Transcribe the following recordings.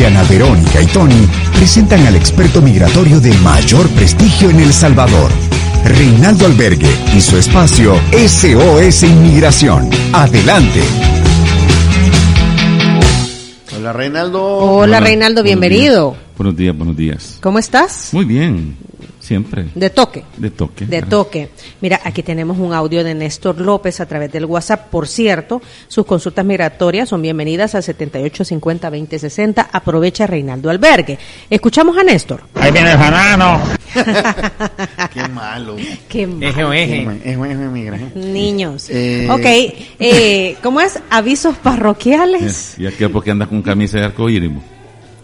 Diana, Verónica y Tony presentan al experto migratorio de mayor prestigio en El Salvador, Reinaldo Albergue y su espacio SOS Inmigración. Adelante. Hola Reinaldo. Hola, Reinaldo, bienvenido. Buenos días, buenos días. ¿Cómo estás? Muy bien, siempre. De toque. De toque. De toque. Mira, aquí tenemos un audio de Néstor López a través del WhatsApp. Por cierto, sus consultas migratorias son bienvenidas al 7850-2060. Aprovecha Reinaldo Albergue. Escuchamos a Néstor. Ahí viene el janano. Qué malo. Qué mal. Eje o eje. Migra. Niños. Eh. Ok, eh, ¿cómo es? ¿Avisos parroquiales? ¿Y aquí porque andas con camisa de arcoíris?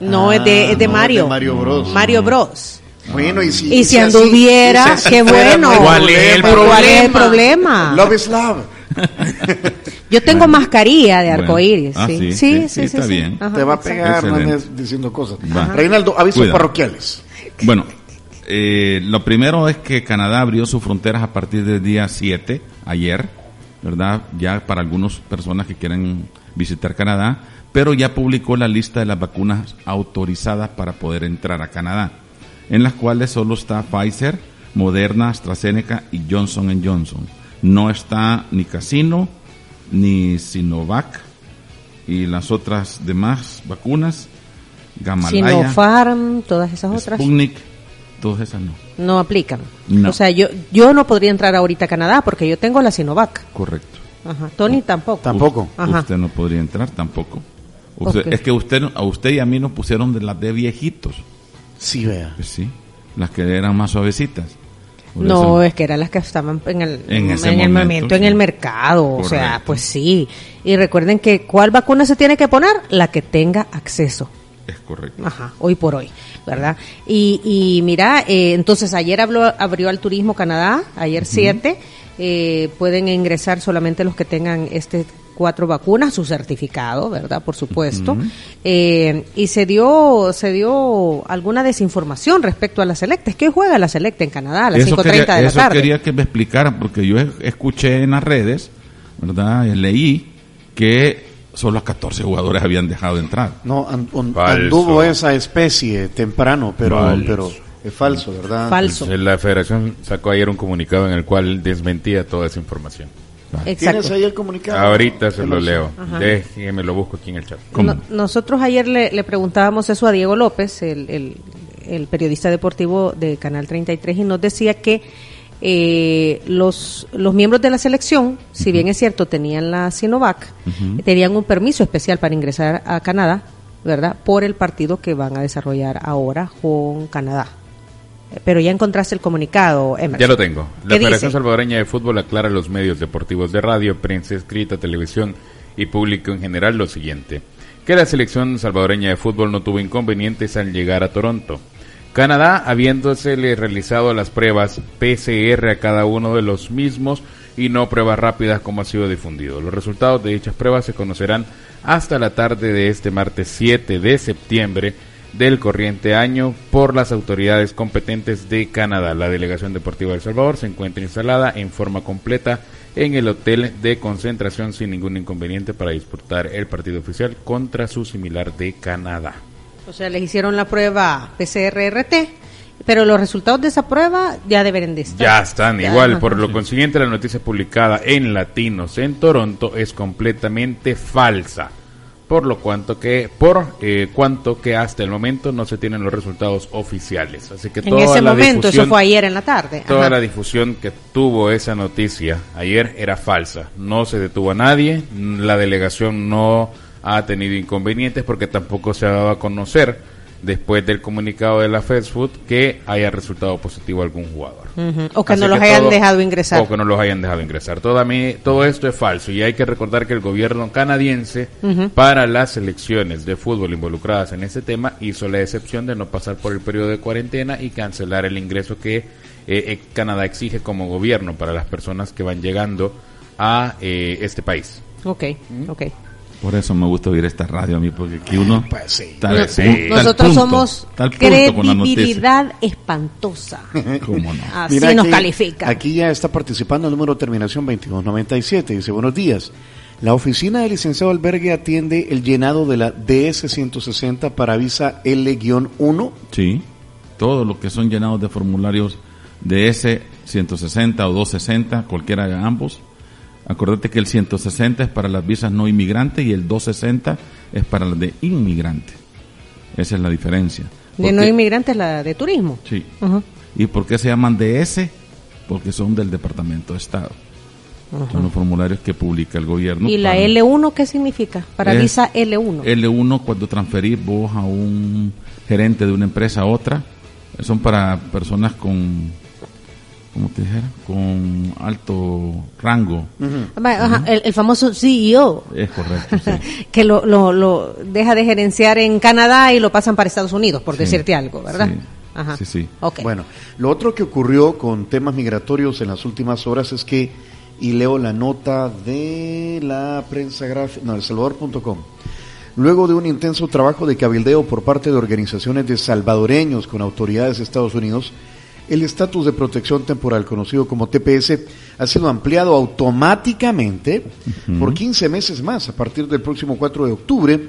No, es de, es de Ah, no, Mario. es de Mario Bros. Mario Bros. Bueno, y si, Y si anduviera, así qué bueno. no hay ¿Cuál es el ¿Cuál es el problema? Love is love. Yo tengo mascarilla de Bueno. arcoíris. Ah, sí. sí, Sí, sí, sí, sí, sí, está sí. bien. Ajá, Te va a pegar, diciendo cosas. Reinaldo, avisos Cuida. parroquiales. Bueno, eh, lo primero es que Canadá abrió sus fronteras a partir del día 7, ayer, ¿verdad? Ya para algunas personas que quieren visitar Canadá, pero ya publicó la lista de las vacunas autorizadas para poder entrar a Canadá, en las cuales solo está Pfizer, Moderna, AstraZeneca y Johnson Johnson. No está ni Casino, ni Sinovac y las otras demás vacunas, Gamalaya, Sinopharm, todas esas otras Sputnik, todas esas no. no aplican. No. O sea, yo yo no podría entrar ahorita a Canadá porque yo tengo la Sinovac. Correcto. Ajá. Tony tampoco. Tampoco. Ajá. Usted no podría entrar tampoco. Usted-. Es que usted, a usted y a mí nos pusieron de las de viejitos. Sí, vea. Pues sí, las que eran más suavecitas. Por No, eso- es que eran las que estaban en el, En ese el momento, momento, en el mercado. O sea, pues sí. Y recuerden que ¿cuál vacuna se tiene que poner? La que tenga acceso. es correcto. Ajá, hoy por hoy, ¿verdad? Y, y mira, eh, entonces ayer habló, abrió al Turismo Canadá, ayer 7, eh, pueden ingresar solamente los que tengan este cuatro vacunas, su certificado, ¿verdad? Por supuesto. Eh, y se dio, se dio alguna desinformación respecto a la Selecta. Es que juega la Selecta en Canadá a las 5.30 quería, de la eso tarde. quería que me explicaran, porque yo es- escuché en las redes, ¿verdad? Leí que solo 14 jugadores habían dejado de entrar. No, an- un- Falso. anduvo esa especie temprano, pero, Falso. pero es falso, ¿verdad? Falso. La federación sacó ayer un comunicado en el cual desmentía toda esa información. ¿Tienes Exacto. ahí el comunicado? Ahorita se lo leo. Déjeme lo busco aquí en el chat. ¿Cómo? No- nosotros ayer le, le preguntábamos eso a Diego López, el, el- el periodista deportivo de Canal 33, y nos decía que eh, los, los miembros de la selección, si bien es cierto, tenían la Sinovac, tenían un permiso especial para ingresar a Canadá, ¿verdad? Por el partido que van a desarrollar ahora con Canadá. Pero ya encontraste el comunicado, Emerson. Ya lo tengo. La ¿Qué Federación? Salvadoreña de Fútbol aclara a los medios deportivos de radio, prensa escrita, televisión y público en general lo siguiente. Que la selección salvadoreña de fútbol no tuvo inconvenientes al llegar a Toronto. Canadá, habiéndosele realizado las pruebas PCR a cada uno de los mismos y no pruebas rápidas como ha sido difundido. Los resultados de dichas pruebas se conocerán hasta la tarde de este martes 7 de septiembre del corriente año por las autoridades competentes de Canadá. La Delegación Deportiva de El Salvador se encuentra instalada en forma completa en el hotel de concentración sin ningún inconveniente para disputar el partido oficial contra su similar de Canadá. O sea, les hicieron la prueba PCR-RT, pero los resultados de esa prueba ya deberán de estar. Ya están Ya, igual, ajá. por lo consiguiente la noticia publicada en Latinos en Toronto es completamente falsa. Por lo cuanto que por eh, cuanto que hasta el momento no se tienen los resultados oficiales. Así que En toda ese la momento, eso fue ayer en la tarde. Toda la difusión que tuvo esa noticia ayer era falsa. No se detuvo a nadie, la delegación no ha tenido inconvenientes porque tampoco se ha dado a conocer después del comunicado de la Fast Food que haya resultado positivo algún jugador. O que Así no los hayan todo- dejado ingresar. O que no los hayan dejado ingresar. Todo, a mí- todo esto es falso y hay que recordar que el gobierno canadiense para las selecciones de fútbol involucradas en este tema hizo la excepción de no pasar por el periodo de cuarentena y cancelar el ingreso que eh, eh, Canadá exige como gobierno para las personas que van llegando a eh, este país. Ok, ok. Por eso me gusta oír esta radio a mí, porque aquí uno Pues sí. está al Sí. punto- está al Nosotros punto, somos credibilidad espantosa. ¿Cómo no? Así Mira, nos aquí- califica. Aquí ya está participando el número de terminación 2297. Dice, buenos días. La oficina del licenciado Albergue atiende el llenado de la DS-160 para visa L-1. Sí, todo lo que son llenados de formularios de S 160 o 260, cualquiera de ambos. Acordate que el 160 es para las visas no inmigrantes y el 260 es para las de inmigrante. Esa es la diferencia. De no inmigrantes, la de turismo. Sí. ¿Y por qué se llaman DS? Porque son del Departamento de Estado. Son los formularios que publica el gobierno. ¿Y la para- L1 qué significa? Para visa L1. L1 cuando transferís vos a un gerente de una empresa a otra, son para personas con, ¿cómo te dijera? Con alto rango. Ajá, el, el famoso CEO, Es correcto, sí. que lo, lo, lo deja de gerenciar en Canadá y lo pasan para Estados Unidos, por Sí. decirte algo, ¿verdad? Sí. Ajá. Sí, sí. Bueno, lo otro que ocurrió con temas migratorios en las últimas horas es que, y leo la nota de la prensa gráfica, no, El Salvador.com. Luego de un intenso trabajo de cabildeo por parte de organizaciones de salvadoreños con autoridades de Estados Unidos, el estatus de protección temporal, conocido como TPS, ha sido ampliado automáticamente por 15 meses más a partir del próximo 4 de octubre,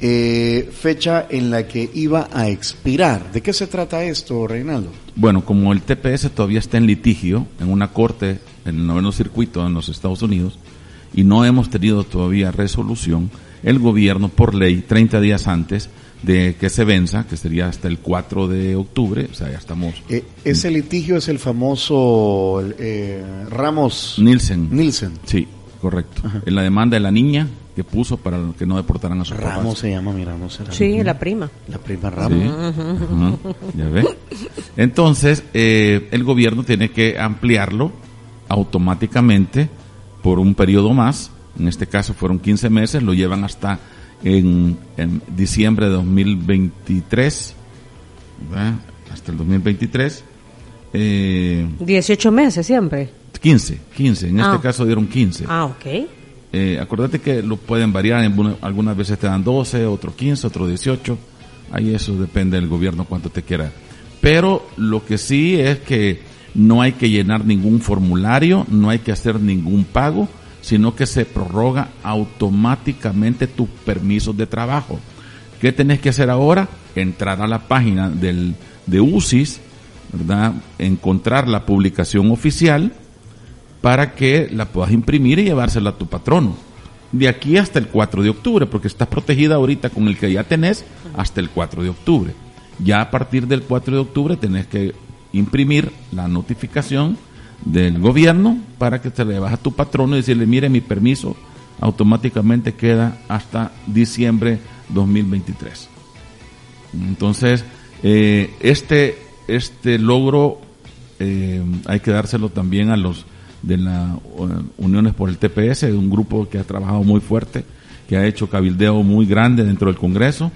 eh, fecha en la que iba a expirar. ¿De qué se trata esto, Reinaldo? Bueno, como el TPS todavía está en litigio en una corte en el noveno circuito en los Estados Unidos y no hemos tenido todavía resolución, el gobierno por ley 30 días antes de que se venza, que sería hasta el 4 de octubre, o sea, ya estamos Eh, ese litigio es el famoso eh, Ramos Nielsen. Nielsen. Sí, correcto. En la demanda de la niña que puso para que no deportaran a sus Ramos papás. se llama, mira, no será. Sí, la prima. La prima Sí. Ramos. Ajá, Ya ve. Entonces, eh, el gobierno tiene que ampliarlo automáticamente por un periodo más. En este caso fueron 15 meses, lo llevan hasta en, en diciembre de 2023, ¿verdad? hasta el 2023. Eh, 18 meses siempre. 15, 15, en Ah. este caso dieron 15. Ah, ok. Eh, acuérdate que lo pueden variar, en algunas veces te dan 12, otro 15, otro 18. Ahí eso depende del gobierno cuánto te quiera. Pero lo que sí es que no hay que llenar ningún formulario, no hay que hacer ningún pago, sino que se prorroga automáticamente tus permisos de trabajo. ¿Qué tenés que hacer ahora? Entrar a la página del, de UCIS, ¿verdad? Encontrar la publicación oficial para que la puedas imprimir y llevársela a tu patrono. De aquí hasta el 4 de octubre, porque estás protegida ahorita con el que ya tenés hasta el 4 de octubre. Ya a partir del 4 de octubre tenés que imprimir la notificación del gobierno para que te la llevas a tu patrono y decirle, mire, mi permiso automáticamente queda hasta diciembre 2023. Entonces, eh, este, este logro eh, hay que dárselo también a los de las Uniones por el TPS, un grupo que ha trabajado muy fuerte, que ha hecho cabildeo muy grande dentro del Congreso,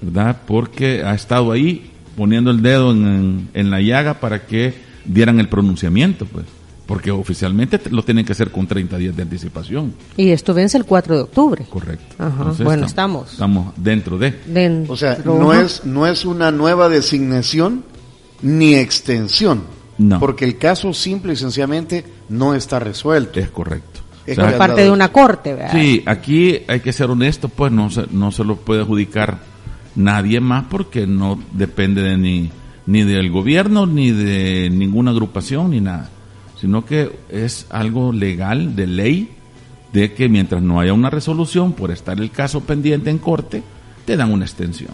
¿verdad? Porque ha estado ahí poniendo el dedo en la llaga para que dieran el pronunciamiento, pues. Porque oficialmente te- lo tienen que hacer con 30 días de anticipación. Y esto vence el 4 de octubre. Correcto. Ajá, bueno, estamos. Estamos dentro de. Dentro- O sea, no es, no es una nueva designación ni extensión. No. Porque el caso simple y sencillamente no está resuelto. Es correcto. Es O sea, parte de una corte, ¿verdad? Sí, aquí hay que ser honesto, pues no se, no se lo puede adjudicar nadie más porque no depende de ni, ni del gobierno, ni de ninguna agrupación, ni nada. Sino que es algo legal, de ley, de que mientras no haya una resolución por estar el caso pendiente en corte, te dan una extensión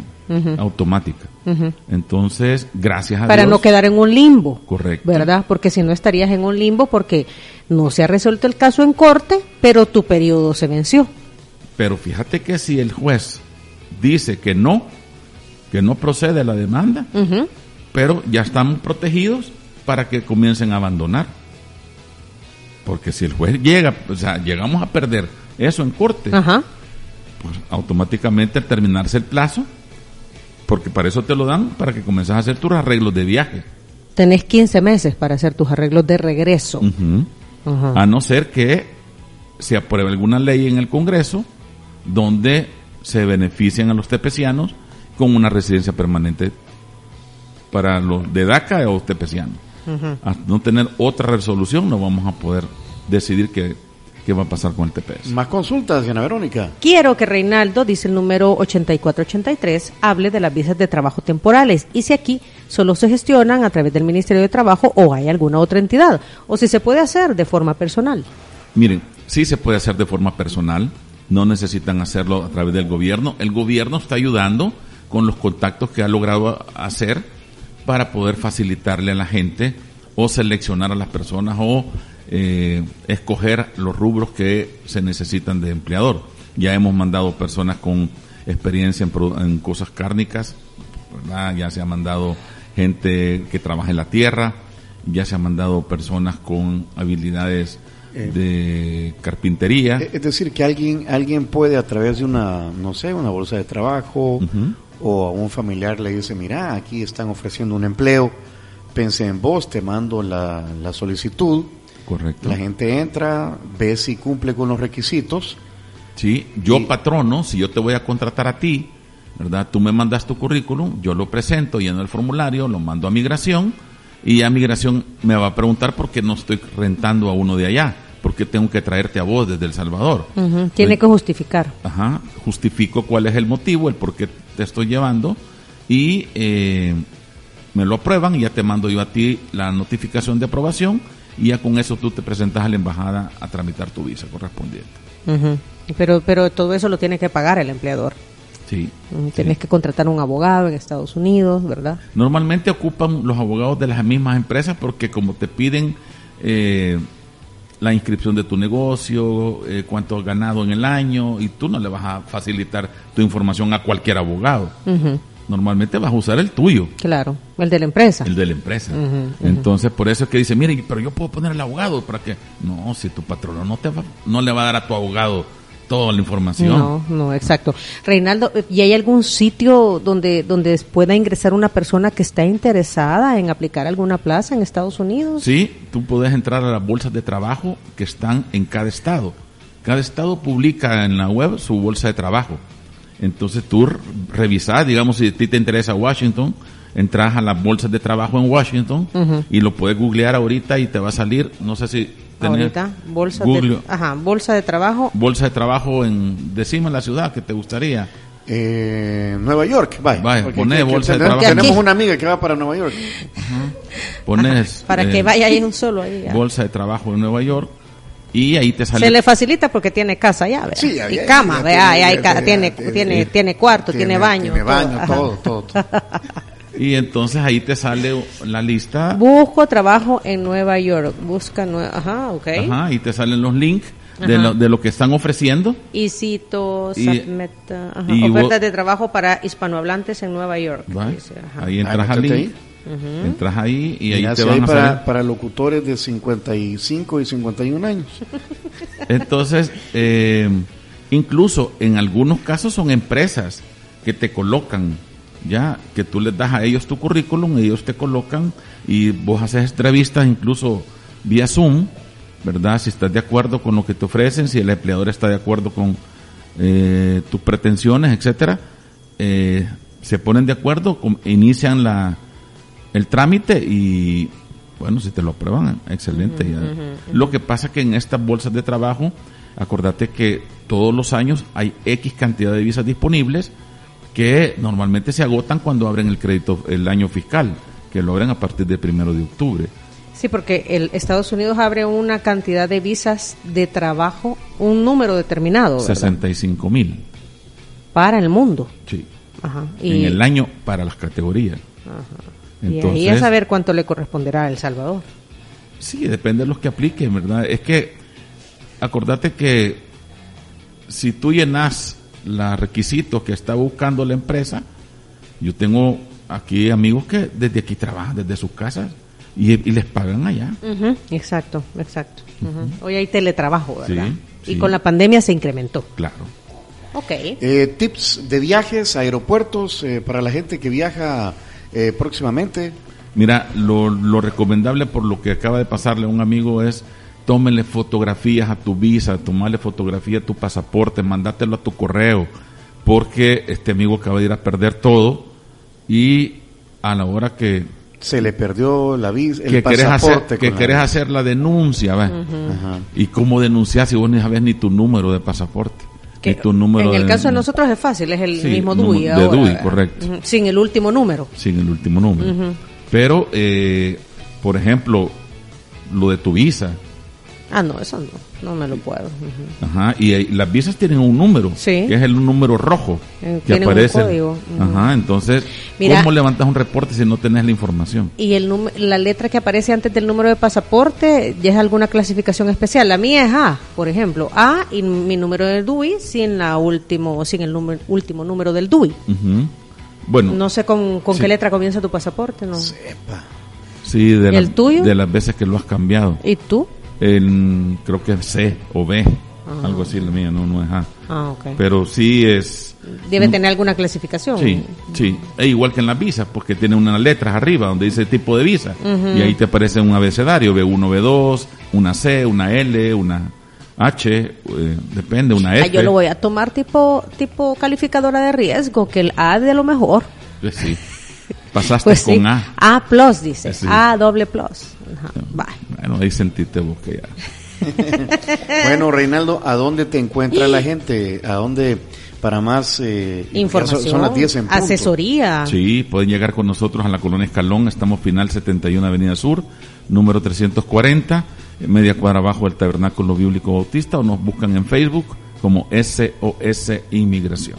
automática. Entonces, gracias a Para Dios. no quedar en un limbo. Correcto. ¿Verdad? Porque si no estarías en un limbo porque no se ha resuelto el caso en corte, pero tu periodo se venció. Pero fíjate que si el juez dice que no, que no procede la demanda. Pero ya estamos protegidos para que comiencen a abandonar. Porque si el juez llega, o sea, llegamos a perder eso en corte, Ajá. pues automáticamente al terminarse el plazo, porque para eso te lo dan, para que comiences a hacer tus arreglos de viaje. Tenés 15 meses para hacer tus arreglos de regreso. A no ser que se apruebe alguna ley en el Congreso donde se beneficien a los tepecianos con una residencia permanente para los de DACA o tepecianos. Hasta no tener otra resolución no vamos a poder decidir que qué va a pasar con el TPS. Más consultas, Diana Verónica. Quiero que Reinaldo, dice el número 8483, hable de las visas de trabajo temporales y si aquí solo se gestionan a través del Ministerio de Trabajo o hay alguna otra entidad, o si se puede hacer de forma personal. Miren, sí se puede hacer de forma personal, no necesitan hacerlo a través del gobierno. El gobierno está ayudando con los contactos que ha logrado hacer para poder facilitarle a la gente o seleccionar a las personas o eh, escoger los rubros que se necesitan de empleador. Ya hemos mandado personas con experiencia en, en cosas cárnicas, ¿verdad? ya se ha mandado gente que trabaja en la tierra, ya se han mandado personas con habilidades de carpintería. Eh, Es decir, que alguien, alguien puede a través de una, no sé, una bolsa de trabajo. O a un familiar le dice, mira, aquí están ofreciendo un empleo, pensé en vos, te mando la, la solicitud, Correcto. la gente entra, ve si cumple con los requisitos, Sí, yo Y- patrono, si yo te voy a contratar a ti, ¿verdad? Tú me mandas tu currículum, yo lo presento, lleno el formulario, lo mando a migración y a migración me va a preguntar por qué no estoy rentando a uno de allá, por qué tengo que traerte a vos desde El Salvador. Tiene que justificar. Ajá, justifico cuál es el motivo, el por qué te estoy llevando y eh, me lo aprueban y ya te mando yo a ti la notificación de aprobación y ya con eso tú te presentas a la embajada a tramitar tu visa correspondiente. Pero, pero todo eso lo tiene que pagar el empleador. Sí. Tienes que contratar un abogado en Estados Unidos, ¿verdad? Normalmente ocupan los abogados de las mismas empresas porque como te piden eh, la inscripción de tu negocio, eh, cuánto has ganado en el año, y tú no le vas a facilitar tu información a cualquier abogado. Normalmente vas a usar el tuyo, Claro, el de la empresa. el de la empresa. Entonces, por eso es que dice, mire, pero yo puedo poner el abogado para que... No, si tu patrono no, te va, no le va a dar a tu abogado toda la información. No, no, exacto. Reinaldo, ¿y hay algún sitio donde, donde pueda ingresar una persona que está interesada en aplicar alguna plaza en Estados Unidos? Sí, tú puedes entrar a las bolsas de trabajo que están en cada estado. Cada estado publica en la web su bolsa de trabajo. Entonces tú revisas, digamos, si a ti te interesa Washington, entras a las bolsas de trabajo en Washington y lo puedes googlear ahorita y te va a salir, no sé si tenés Ahorita, bolsa Google, de, ajá, bolsa de trabajo. bolsa de trabajo en, decime la ciudad que te gustaría. eh, Nueva York, vaya. Vaya, poné bolsa de tenemos, trabajo. tenemos Aquí. una amiga que va para Nueva York. Pones Para eh, que vaya ahí un solo ahí. ya. bolsa de trabajo en Nueva York y ahí te sale Se le facilita porque tiene casa ya, ¿verdad? Sí, ya- y cama, ya ya- tiene, tiene- tiene, tiene cuarto, tiene, baño. Tiene todo, baño, ajá. todo, todo, todo. y entonces ahí te sale la lista Busco trabajo en Nueva York. Busca, nue- ajá, ok. Ajá, y te salen los links de lo, de lo que están ofreciendo. Y cito, Y- submit, ajá, y ofertas vos- de trabajo para hispanohablantes en Nueva York. dice, ajá. Ahí entras Ah, al link, entras ahí y ahí Mira, te si van a para, salir. para locutores de 55 y 51 años. Entonces, eh, incluso en algunos casos son empresas que te colocan, ya, que tú les das a ellos tu currículum, ellos te colocan y vos haces entrevistas incluso vía Zoom, ¿verdad? Si estás de acuerdo con lo que te ofrecen, si el empleador está de acuerdo con eh, tus pretensiones, etcétera, eh, se ponen de acuerdo, inician la el trámite y bueno, si te lo aprueban, excelente. ya. Lo que pasa que en estas bolsas de trabajo, acordate que todos los años hay X cantidad de visas disponibles que normalmente se agotan cuando abren el crédito el año fiscal, que lo abren a partir del primero de octubre. Sí, porque el Estados Unidos abre una cantidad de visas de trabajo, un número determinado, ¿verdad? 65 mil, Para el mundo. sí, Ajá. en el año para las categorías. y ahí a saber cuánto le corresponderá a El Salvador. Sí, depende de los que apliquen, ¿verdad? Es que, acordate que si tú llenas los requisitos que está buscando la empresa, yo tengo aquí amigos que desde aquí trabajan, desde sus casas, y, y les pagan allá. Exacto, exacto. Hoy hay teletrabajo, ¿verdad? Sí, y sí. con la pandemia se incrementó. Claro. Ok. Eh, tips de viajes, aeropuertos, eh, para la gente que viaja eh, próximamente. Mira, lo, lo recomendable por lo que acaba de pasarle a un amigo es tómenle fotografías a tu visa, tomarle fotografía a tu pasaporte, mandátelo a tu correo, porque este amigo acaba de ir a perder todo y a la hora que Se le perdió la visa, el que querés hacer, pasaporte. que querés hacer la denuncia. Ajá. ¿Y cómo denunciar si vos ni sabes ni tu número de pasaporte? Que ni tu número en el de- caso de nosotros es fácil, es el Sí, mismo DUI. de ahora, DUI, correcto. Sin el último número. sin el último número. Pero, eh, por ejemplo, lo de tu visa, Ah, no, eso no, no me lo puedo. Ajá, y las visas tienen un número, Sí. que es el número rojo Eh, que un aparece. Ajá, entonces, Mira- ¿cómo levantas un reporte si no tenés la información? Y el la letra que aparece antes del número de pasaporte ya es alguna clasificación especial. La mía es A, por ejemplo. A y mi número de DUI sin la último sin el número, último número del DUI. Ujú. Bueno, No sé con, con Sí. qué letra comienza tu pasaporte, ¿no? Epa. sí, de, ¿Y las- el tuyo? de las veces que lo has cambiado. ¿Y tú? En, creo que es C o B, algo así la mía, no, no es A. Ah, ok. Pero sí es... Debe tener alguna clasificación. Sí, sí. Es igual que en las visas, porque tiene unas letras arriba donde dice tipo de visa. Y ahí te aparece un abecedario, B1, B2, una C, una L, una H, eh, depende, una Ah, F. yo lo voy a tomar tipo tipo calificadora de riesgo, que el A de lo mejor. Pues sí. Pasaste Pues con sí. A. A plus dice. Sí. A doble plus. Ajá. Bueno, ahí sentiste vos que ya. Bueno, Reinaldo, ¿a dónde te encuentra la gente? ¿A dónde para más eh, Información, Son, son las 10 en punto. asesoría. Sí, pueden llegar con nosotros a la colonia Escalón. Estamos final 71 Avenida Sur, número 340, media cuadra abajo del Tabernáculo Bíblico Bautista, o nos buscan en Facebook como SOS Inmigración.